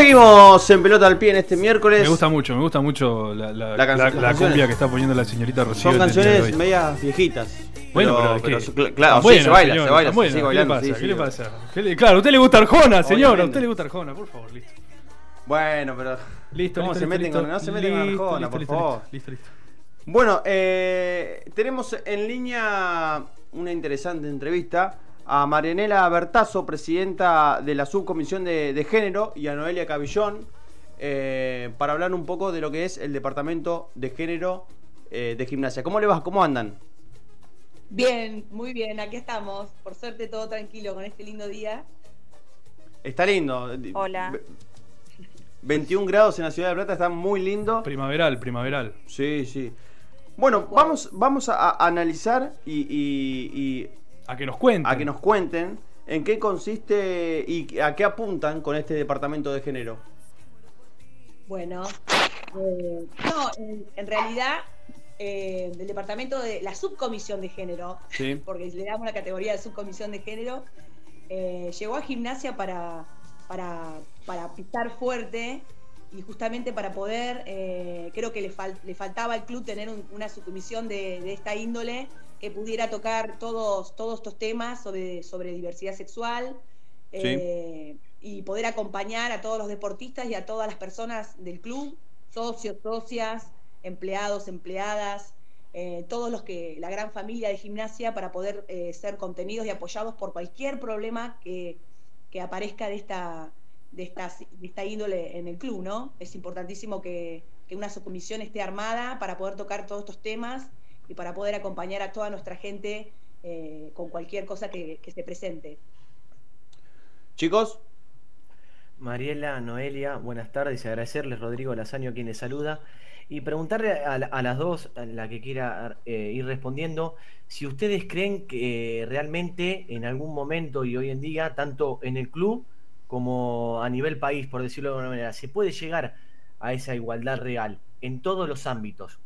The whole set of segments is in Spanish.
Seguimos en pelota al pie en este miércoles. Me gusta mucho, me gusta mucho la, la, La canción- la- cumbia que está poniendo la señorita Rocío. Son canciones medias viejitas. Bueno, pero, claro, sí, se baila, señor, se baila, se sigue bailando. ¿Qué le pasa? sí, ¿Qué le pasa? ¿Qué le- Claro, a usted le gusta Arjona, señor. A usted le gusta Arjona, por favor, listo. Bueno, pero. Listo, ¿Cómo listo, se listo, meten listo. con, no se meten con Arjona, por favor. Listo, listo. Bueno, eh, tenemos en línea una interesante entrevista a Marianela Bertazo, presidenta de la subcomisión de, de género, y a Noelia Cabillón, eh, para hablar un poco de lo que es el departamento de género eh, de gimnasia. ¿Cómo le vas? ¿Cómo andan? Bien, muy bien, aquí estamos. Por suerte todo tranquilo con este lindo día. Está lindo. Hola. Ve- 21 grados en la ciudad de Plata, está muy lindo. Primaveral, primaveral. Sí, sí. Bueno, vamos, vamos a, a analizar y, y- y A que nos cuenten. a que nos cuenten en qué consiste y a qué apuntan con este departamento de género. Bueno, eh, no, en, en realidad eh, del departamento de la subcomisión de género, Sí. porque le damos la categoría de subcomisión de género, eh, llegó a gimnasia para, para, para pisar fuerte y justamente para poder, eh, creo que le, fal- le faltaba al club tener un- una subcomisión de, de esta índole que pudiera tocar todos, todos estos temas sobre, sobre diversidad sexual eh, y poder acompañar a todos los deportistas y a todas las personas del club, socios, socias, empleados, empleadas, eh, todos los que, la gran familia de gimnasia para poder eh, ser contenidos y apoyados por cualquier problema que, que aparezca de esta, de, esta, de esta índole en el club, ¿no? Es importantísimo que, que una subcomisión esté armada para poder tocar todos estos temas y para poder acompañar a toda nuestra gente eh, con cualquier cosa que, que se presente. Chicos, Mariela, Noelia, buenas tardes y agradecerles Rodrigo Lazaño quien les saluda y preguntarle a, la- a las dos, a la que quiera eh, ir respondiendo, si ustedes creen que eh, realmente en algún momento y hoy en día, tanto en el club como a nivel país, por decirlo de alguna manera, se puede llegar a esa igualdad real en todos los ámbitos.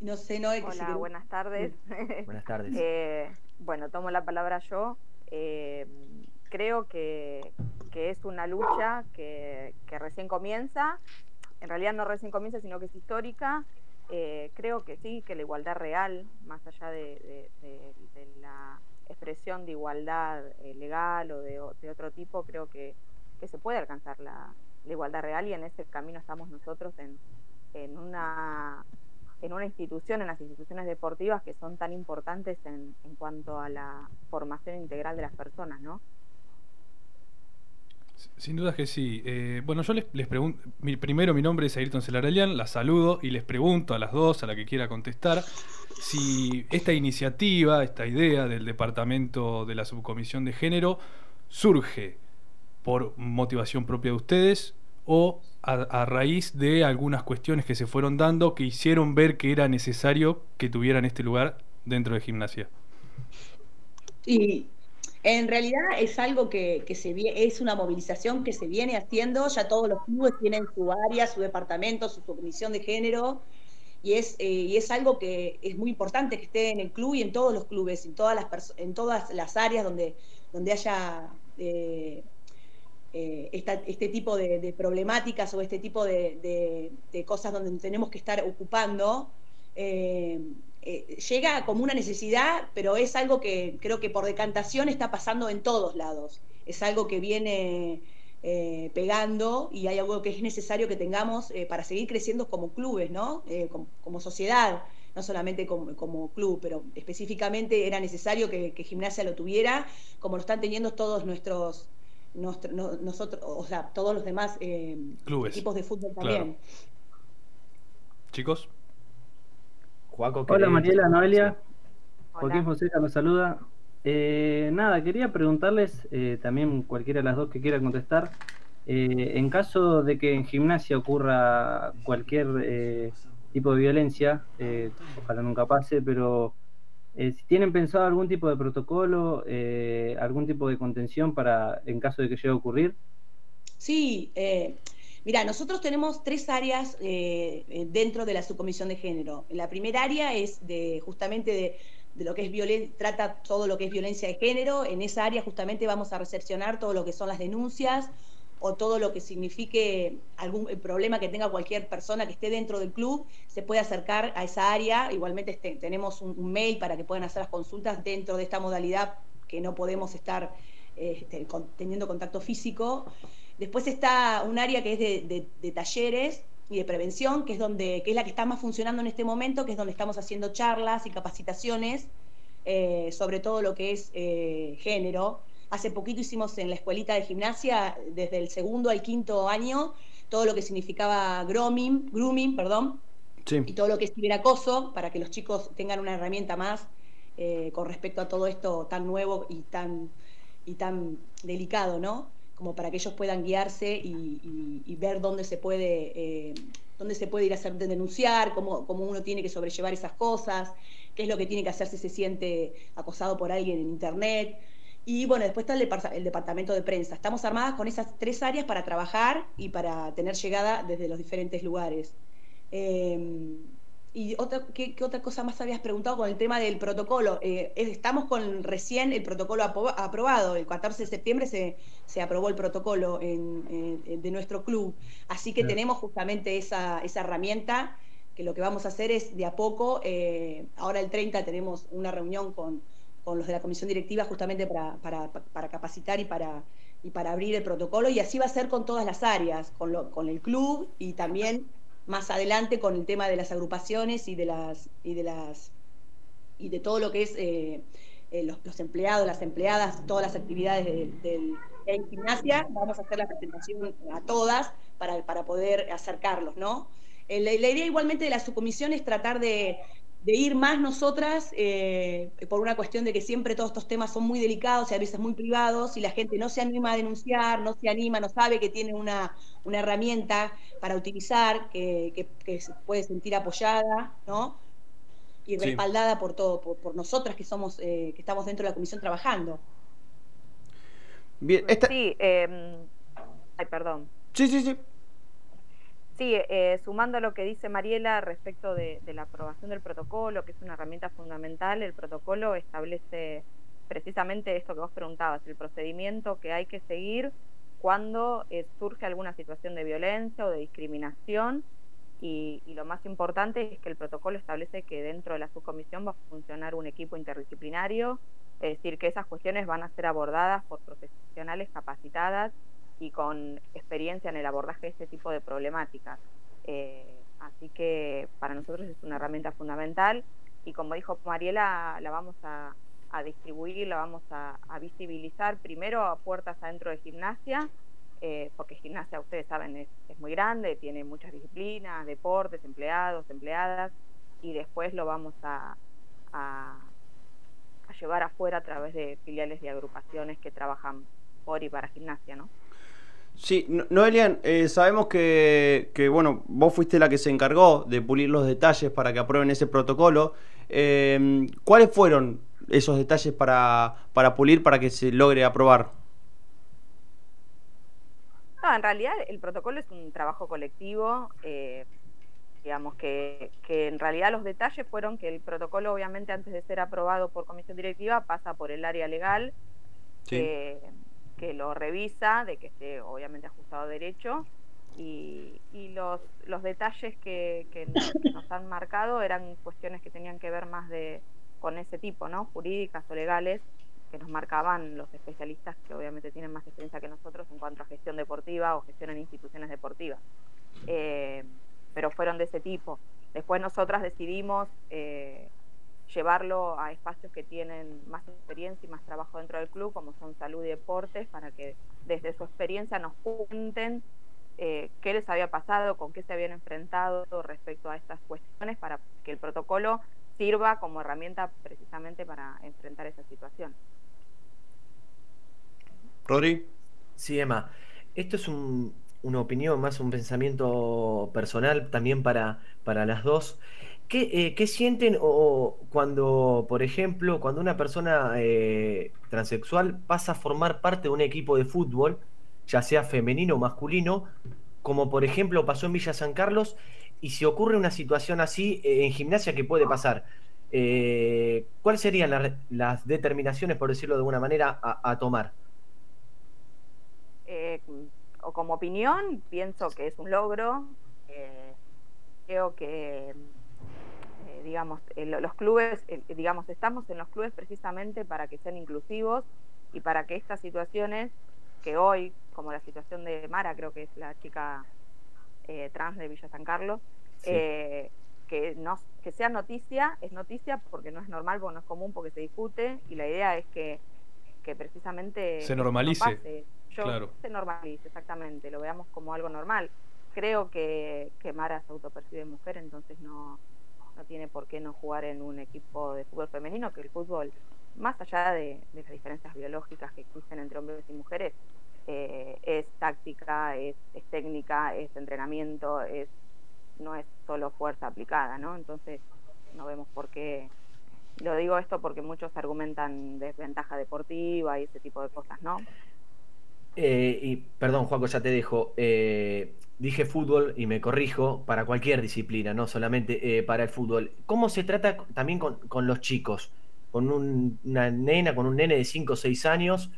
No sé, Noé, si Hola, buenas tardes. Buenas tardes. Eh, bueno, tomo la palabra yo. Eh, creo que, que es una lucha que, que recién comienza. En realidad no recién comienza, sino que es histórica. Eh, creo que sí, que la igualdad real, más allá de, de- de- de la expresión de igualdad eh, legal o de, o- de otro tipo, creo que, que se puede alcanzar la, la igualdad real y en ese camino estamos nosotros en, en una en una institución, en las instituciones deportivas que son tan importantes en, en cuanto a la formación integral de las personas, ¿no? Sin dudas que sí. Eh, bueno, yo les, pregunto. primero, mi nombre es Ayrton Celaralian, la saludo y les pregunto a las dos, a la que quiera contestar, si esta iniciativa, esta idea del departamento de la subcomisión de género surge por motivación propia de ustedes o a, raíz de algunas cuestiones que se fueron dando que hicieron ver que era necesario que tuvieran este lugar dentro de gimnasia. Y en realidad es algo que, que se es una movilización que se viene haciendo, ya todos los clubes tienen su área, su departamento, su comisión de género, y es, eh, y es algo que es muy importante que esté en el club y en todos los clubes, en todas las, en todas las áreas donde, donde haya eh, este tipo de, problemáticas o este tipo de, cosas donde tenemos que estar ocupando. eh, eh, llega como una necesidad, pero es algo que creo que por decantación está pasando en todos lados. Es algo que viene eh, pegando y hay algo que es necesario que tengamos para seguir creciendo como clubes, ¿no? Como, sociedad, no solamente como, club, pero específicamente era necesario que Gimnasia lo tuviera, como lo están teniendo todos nuestros, no- nosotros, o sea, todos los demás eh, Clubes. equipos de fútbol Claro. también. Chicos. Juaco, Hola. Mariela, Noelia, Hola. Joaquín Fonseca nos saluda. Eh, nada, quería preguntarles, eh, también cualquiera de las dos que quiera contestar, eh, en caso de que en gimnasia ocurra cualquier eh, tipo de violencia, eh, ojalá nunca pase, pero eh, si tienen pensado algún tipo de protocolo, eh, algún tipo de contención para en caso de que llegue a ocurrir. Sí, eh, mira, nosotros tenemos tres áreas eh, dentro de la subcomisión de género. La primera área es de justamente de, de lo que es violencia, trata todo lo que es violencia de género. En esa área justamente vamos a recepcionar todo lo que son las denuncias o todo lo que signifique algún problema que tenga cualquier persona que esté dentro del club, se puede acercar a esa área. Igualmente este, tenemos un, mail para que puedan hacer las consultas dentro de esta modalidad que no podemos estar este, teniendo contacto físico. Después está un área que es de, talleres y de prevención, que es donde, que es la que está más funcionando en este momento, que es donde estamos haciendo charlas y capacitaciones eh, sobre todo lo que es eh, género. Hace poquito hicimos en la escuelita de gimnasia, desde el segundo al quinto año, todo lo que significaba grooming, grooming perdón, y todo lo que es ciberacoso, para que los chicos tengan una herramienta más eh, con respecto a todo esto tan nuevo y tan, y tan delicado, ¿no? Como para que ellos puedan guiarse y, ver dónde se puede, eh, dónde se puede ir a hacer denunciar, cómo, cómo uno tiene que sobrellevar esas cosas, qué es lo que tiene que hacer si se siente acosado por alguien en internet. Y bueno, después está el, departamento de prensa. Estamos armadas con esas tres áreas para trabajar y para tener llegada desde los diferentes lugares. Em, y otra, ¿qué, otra cosa más habías preguntado con el tema del protocolo? Eh, estamos con recién el protocolo aprobado. El 14 de septiembre se, se aprobó el protocolo de nuestro club. Así que tenemos justamente esa, esa herramienta que lo que vamos a hacer es de a poco, eh, ahora el 30 tenemos una reunión con con los de la comisión directiva justamente para, capacitar y para, y para abrir el protocolo y así va a ser con todas las áreas, con, lo, con el club y también más adelante con el tema de las agrupaciones y de las y de las y de todo lo que es eh, eh, los, empleados, las empleadas, todas las actividades de, de, gimnasia, vamos a hacer la presentación a todas para, para poder acercarlos, ¿no? Eh, la, idea igualmente de la subcomisión es tratar de, de ir más nosotras, eh, por una cuestión de que siempre todos estos temas son muy delicados y a veces muy privados, y la gente no se anima a denunciar, no se anima, no sabe que tiene una, herramienta para utilizar, que, se puede sentir apoyada, ¿no? Y respaldada por todo, por, nosotras que somos, eh, que estamos dentro de la comisión trabajando. Bien, Sí, em, ay, perdón. Sí, sí, sí. Sí, eh, sumando a lo que dice Mariela respecto de, la aprobación del protocolo, que es una herramienta fundamental, el protocolo establece precisamente esto que vos preguntabas, el procedimiento que hay que seguir cuando eh, surge alguna situación de violencia o de discriminación y, lo más importante es que el protocolo establece que dentro de la subcomisión va a funcionar un equipo interdisciplinario, es decir, que esas cuestiones van a ser abordadas por profesionales capacitadas y con experiencia en el abordaje de este tipo de problemáticas. Eh, así que para nosotros es una herramienta fundamental y como dijo Mariela, la vamos a, distribuir, la vamos a, visibilizar primero a puertas adentro de gimnasia, eh, porque gimnasia, ustedes saben, es, muy grande, tiene muchas disciplinas, deportes, empleados, empleadas, y después lo vamos a, a llevar afuera a través de filiales y agrupaciones que trabajan por y para gimnasia, ¿no? Sí, Noelian, eh, sabemos que, bueno, vos fuiste la que se encargó de pulir los detalles para que aprueben ese protocolo. Eh, ¿Cuáles fueron esos detalles para, para pulir para que se logre aprobar? No, en realidad el protocolo es un trabajo colectivo. Eh, digamos que, que, en realidad los detalles fueron que el protocolo, obviamente, antes de ser aprobado por comisión directiva, pasa por el área legal. Sí que lo revisa, de que esté obviamente ajustado derecho. Y, los, los detalles que, que, nos han marcado eran cuestiones que tenían que ver más de con ese tipo, ¿no? Jurídicas o legales, que nos marcaban los especialistas que obviamente tienen más experiencia que nosotros en cuanto a gestión deportiva o gestión en instituciones deportivas. Eh, pero fueron de ese tipo. Después nosotras decidimos eh, llevarlo a espacios que tienen más experiencia y más trabajo dentro del club, como son salud y deportes, para que desde su experiencia nos cuenten eh, qué les había pasado, con qué se habían enfrentado respecto a estas cuestiones, para que el protocolo sirva como herramienta precisamente para enfrentar esa situación. Rodri. Sí, Emma. Esto es una opinión, más un pensamiento personal también para, para las dos. ¿Qué, eh, sienten o, cuando, por ejemplo, cuando una persona eh, transexual pasa a formar parte de un equipo de fútbol, ya sea femenino o masculino, como por ejemplo pasó en Villa San Carlos, y si ocurre una situación así eh, en gimnasia, ¿qué puede pasar? ¿Cuáles serían las determinaciones, por decirlo de alguna manera, a, tomar? o como opinión, pienso que es un logro. creo que digamos, los clubes, digamos, estamos en los clubes precisamente para que sean inclusivos y para que estas situaciones que hoy, como la situación de Mara, creo que es la chica eh, trans de Villa San Carlos, eh, que, no, que sea noticia, es noticia porque no es normal, porque no es común, porque se discute, y la idea es que, que precisamente se normalice. claro. Se normalice, exactamente, lo veamos como algo normal. Creo que, que Mara se autopercibe mujer, entonces no, no tiene por qué no jugar en un equipo de fútbol femenino, que el fútbol, más allá de, las diferencias biológicas que existen entre hombres y mujeres, eh, es táctica, es, técnica, es entrenamiento, es no es solo fuerza aplicada, ¿no? Entonces no vemos por qué. Lo digo esto porque muchos argumentan desventaja deportiva y ese tipo de cosas, ¿no? Eh, y perdón, Juaco, ya te dejo. Eh, dije fútbol y me corrijo para cualquier disciplina, no solamente eh, para el fútbol. ¿Cómo se trata también con, los chicos? Con una nena, con un nene de 5 o 6 años,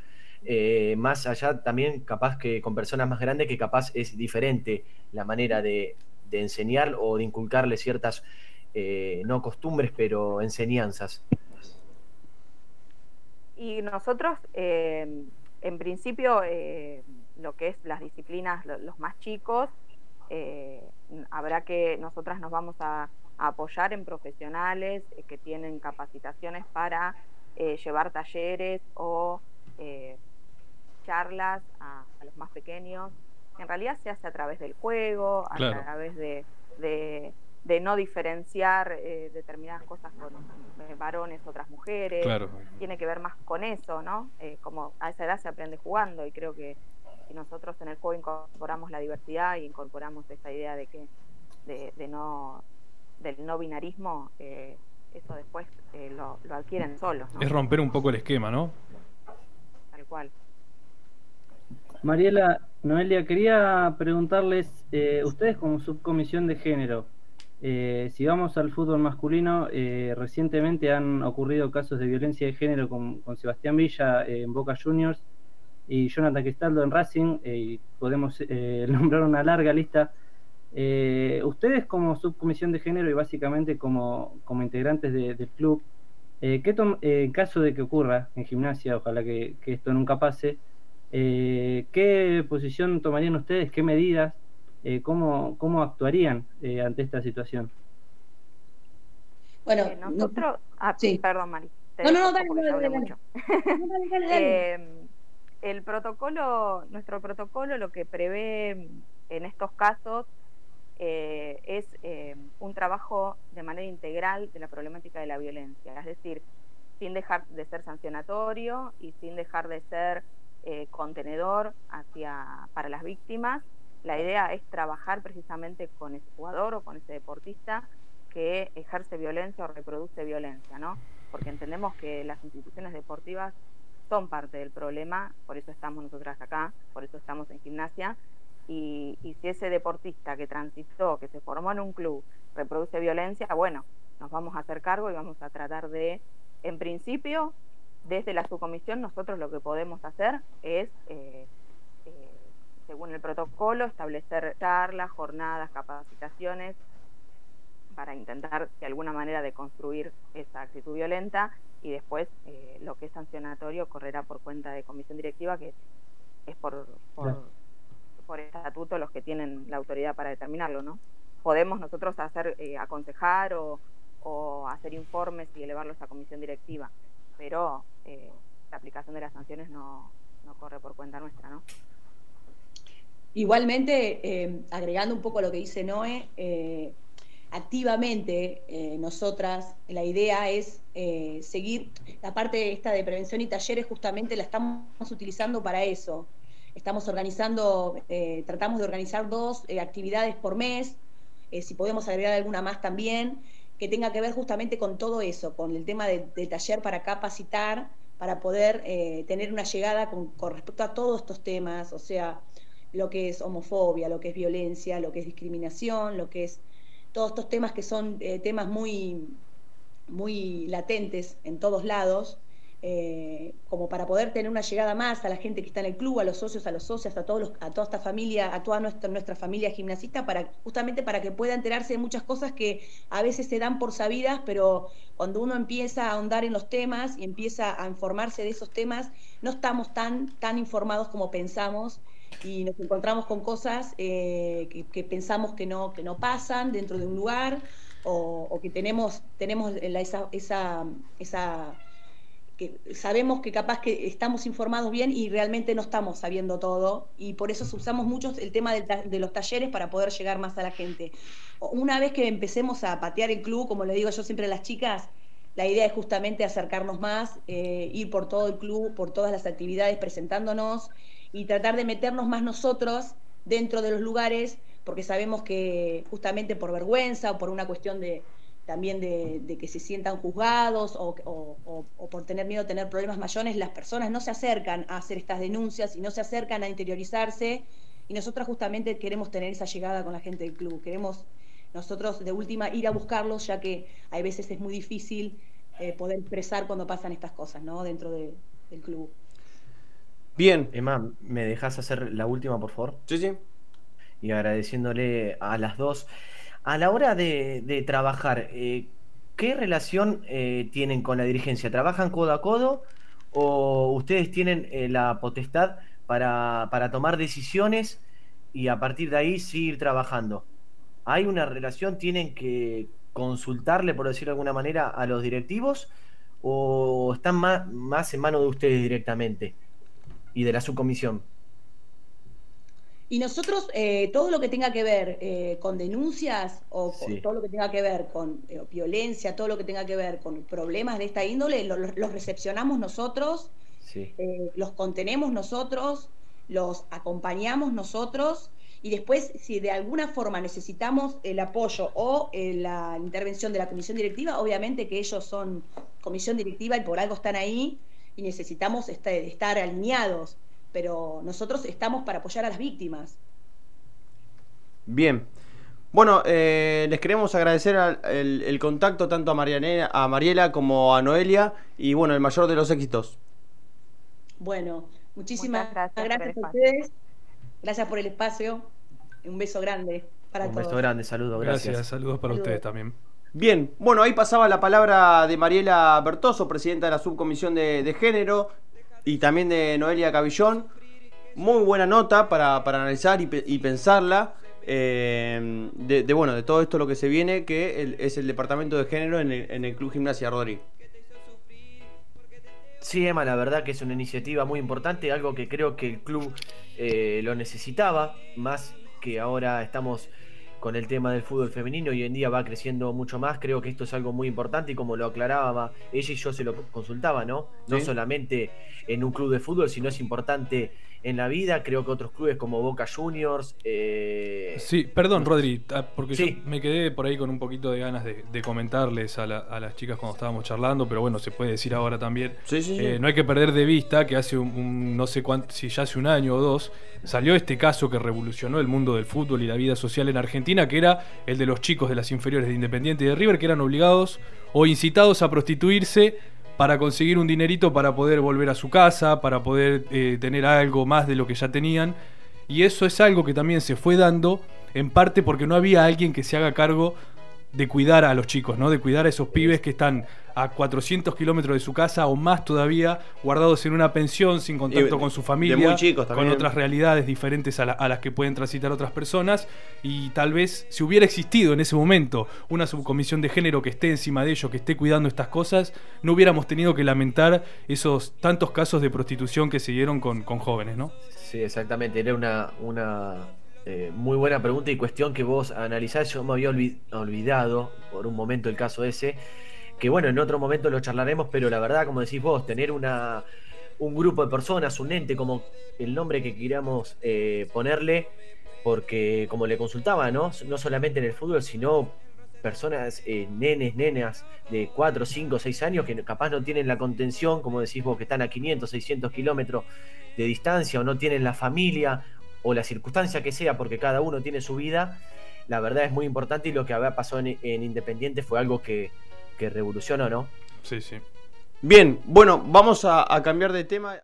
más allá también capaz que con personas más grandes que capaz es diferente la manera de, enseñar o de inculcarle ciertas, no costumbres, pero enseñanzas. Y nosotros en principio, eh, lo que es las disciplinas, los más chicos, eh, habrá que, nosotras nos vamos a, apoyar en profesionales eh, que tienen capacitaciones para llevar talleres o charlas a, los más pequeños. En realidad se hace a través del juego, a través de de no diferenciar eh, determinadas cosas con eh, varones, otras mujeres. Tiene que ver más con eso, ¿no? Eh, como a esa edad se aprende jugando y creo que si nosotros en el juego incorporamos la diversidad y incorporamos esa idea de que de, no del no binarismo, eso después lo, lo, adquieren solos. Es romper un poco el esquema, ¿no? Tal cual. Mariela, Noelia, quería preguntarles, ustedes como subcomisión de género, eh, si vamos al fútbol masculino, eh, recientemente han ocurrido casos de violencia de género con, Sebastián Villa eh, en Boca Juniors y Jonathan Cristaldo en Racing, y podemos nombrar una larga lista. ustedes como subcomisión de género y básicamente como, como integrantes del club, ¿qué en caso de que ocurra en gimnasia, ojalá que, que esto nunca pase, ¿qué posición tomarían ustedes? ¿Qué medidas? Eh, ¿cómo, ¿cómo actuarían eh, ante esta situación? Bueno, eh, nosotros... Ah, sí. perdón, Mari. No, no, no, dale, dale, mucho. el protocolo, nuestro protocolo lo que prevé en estos casos eh, es un trabajo de manera integral de la problemática de la violencia, es decir, sin dejar de ser sancionatorio y sin dejar de ser contenedor hacia para las víctimas la idea es trabajar precisamente con ese jugador o con ese deportista que ejerce violencia o reproduce violencia, ¿no? Porque entendemos que las instituciones deportivas son parte del problema, por eso estamos nosotras acá, por eso estamos en gimnasia, y, si ese deportista que transitó, que se formó en un club, reproduce violencia, bueno, nos vamos a hacer cargo y vamos a tratar de, en principio, desde la subcomisión, nosotros lo que podemos hacer es eh, según el protocolo, establecer charlas, jornadas, capacitaciones para intentar de alguna manera deconstruir esa actitud violenta y después eh, lo que es sancionatorio correrá por cuenta de comisión directiva que es por, por, estatuto los que tienen la autoridad para determinarlo, ¿no? Podemos nosotros hacer eh, aconsejar o, hacer informes y elevarlos a comisión directiva, pero eh, la aplicación de las sanciones no, no corre por cuenta nuestra, ¿no? Igualmente, eh, agregando un poco lo que dice Noé, eh, activamente eh, nosotras, la idea es seguir la parte esta de prevención y talleres, justamente la estamos utilizando para eso. Estamos organizando, tratamos de organizar dos actividades por mes, si podemos agregar alguna más también, que tenga que ver justamente con todo eso, con el tema del taller para capacitar, para poder tener una llegada con respecto a todos estos temas, o sea, lo que es homofobia, lo que es violencia, lo que es discriminación, lo que es todos estos temas que son eh, temas muy, muy latentes en todos lados, eh, como para poder tener una llegada más a la gente que está en el club, a los socios, a los socios, a todos a toda esta familia, a toda nuestra, nuestra familia gimnasista, para, justamente para que pueda enterarse de muchas cosas que a veces se dan por sabidas, pero cuando uno empieza a ahondar en los temas y empieza a informarse de esos temas, no estamos tan, tan informados como pensamos y nos encontramos con cosas eh, que, pensamos que no, que no pasan dentro de un lugar o, que tenemos, tenemos esa, esa, esa que sabemos que capaz que estamos informados bien y realmente no estamos sabiendo todo y por eso usamos mucho el tema de, los talleres para poder llegar más a la gente. Una vez que empecemos a patear el club, como le digo yo siempre a las chicas, la idea es justamente acercarnos más, eh, ir por todo el club, por todas las actividades, presentándonos y tratar de meternos más nosotros dentro de los lugares, porque sabemos que justamente por vergüenza o por una cuestión de, también de, que se sientan juzgados o, por tener miedo a tener problemas mayores, las personas no se acercan a hacer estas denuncias y no se acercan a interiorizarse. Y nosotros justamente queremos tener esa llegada con la gente del club. Queremos nosotros de última ir a buscarlos, ya que hay veces es muy difícil eh, poder expresar cuando pasan estas cosas ¿no? dentro del club. Bien. Emma, ¿me dejas hacer la última, por favor? Sí, sí. Y agradeciéndole a las dos. A la hora de, trabajar, eh, ¿qué relación eh, tienen con la dirigencia? ¿Trabajan codo a codo o ustedes tienen eh, la potestad para, tomar decisiones y a partir de ahí seguir trabajando? ¿Hay una relación? ¿Tienen que consultarle, por decirlo de alguna manera, a los directivos o están más, más en mano de ustedes directamente y de la subcomisión? Y nosotros, eh, todo lo que tenga que ver eh, con denuncias o todo lo que tenga que ver con eh, violencia, todo lo que tenga que ver con problemas de esta índole, los recepcionamos nosotros, los contenemos nosotros, los acompañamos nosotros y después, si de alguna forma necesitamos el apoyo o la intervención de la comisión directiva, obviamente que ellos son comisión directiva y por algo están ahí y necesitamos este, estar alineados pero nosotros estamos para apoyar a las víctimas. Bien. Bueno, eh, les queremos agradecer el, contacto tanto a, Marianela, a Mariela como a Noelia y bueno, el mayor de los éxitos. Bueno, muchísimas gracias, a ustedes. Gracias por el espacio. Un beso grande para todos. Un beso grande, saludos, gracias. saludos para ustedes también. Bien, bueno, ahí pasaba la palabra de Mariela Bertoso, presidenta de la subcomisión de género y también de Noelia Cabillón. Muy buena nota para, analizar y, pensarla. Eh, de, bueno, de todo esto lo que se viene, que es el departamento de género en el, Club Gimnasia Rodri. Sí, Emma, la verdad que es una iniciativa muy importante, algo que creo que el club eh, lo necesitaba, más que ahora estamos con el tema del fútbol femenino y hoy en día va creciendo mucho más. Creo que esto es algo muy importante y como lo aclaraba ella y yo se lo consultaba, ¿no? No solamente en un club de fútbol, sino es importante en la vida. Creo que otros clubes como Boca Juniors. Eh... Sí, perdón, Rodri, ah, porque yo me quedé por ahí con un poquito de ganas de, comentarles a, las chicas cuando estábamos charlando, pero bueno, se puede decir ahora también. Eh, no hay que perder de vista que hace un, no sé cuánto, si ya hace un año o dos, salió este caso que revolucionó el mundo del fútbol y la vida social en Argentina, que era el de los chicos de las inferiores de Independiente y de River, que eran obligados o incitados a prostituirse para conseguir un dinerito para poder volver a su casa, para poder eh, tener algo más de lo que ya tenían. Y eso es algo que también se fue dando, en parte porque no había alguien que se haga cargo de cuidar a los chicos, ¿no? De cuidar a esos pibes que están a 400 kilómetros de su casa o más todavía, guardados en una pensión, sin contacto con su familia, con otras realidades diferentes a, las que pueden transitar otras personas. Y tal vez si hubiera existido en ese momento una subcomisión de género que esté encima de ello, que esté cuidando estas cosas, no hubiéramos tenido que lamentar esos tantos casos de prostitución que se dieron con, jóvenes, ¿no? Sí, exactamente. Era una, una eh, muy buena pregunta y cuestión que vos analizás. Yo me había olvidado por un momento el caso ese que bueno, en otro momento lo charlaremos, pero la verdad, como decís vos, tener una, un grupo de personas, un ente, como el nombre que queríamos eh, ponerle, porque como le consultaba, ¿no? No solamente en el fútbol, sino personas, eh, nenes, nenas de 4, 5, 6 años que capaz no tienen la contención, como decís vos, que están a 500, 600 kilómetros de distancia o no tienen la familia o la circunstancia que sea, porque cada uno tiene su vida, la verdad es muy importante y lo que había pasado en Independiente fue algo que, que revolucionó, ¿no? Sí, sí. Bien, bueno, vamos a, a cambiar de tema.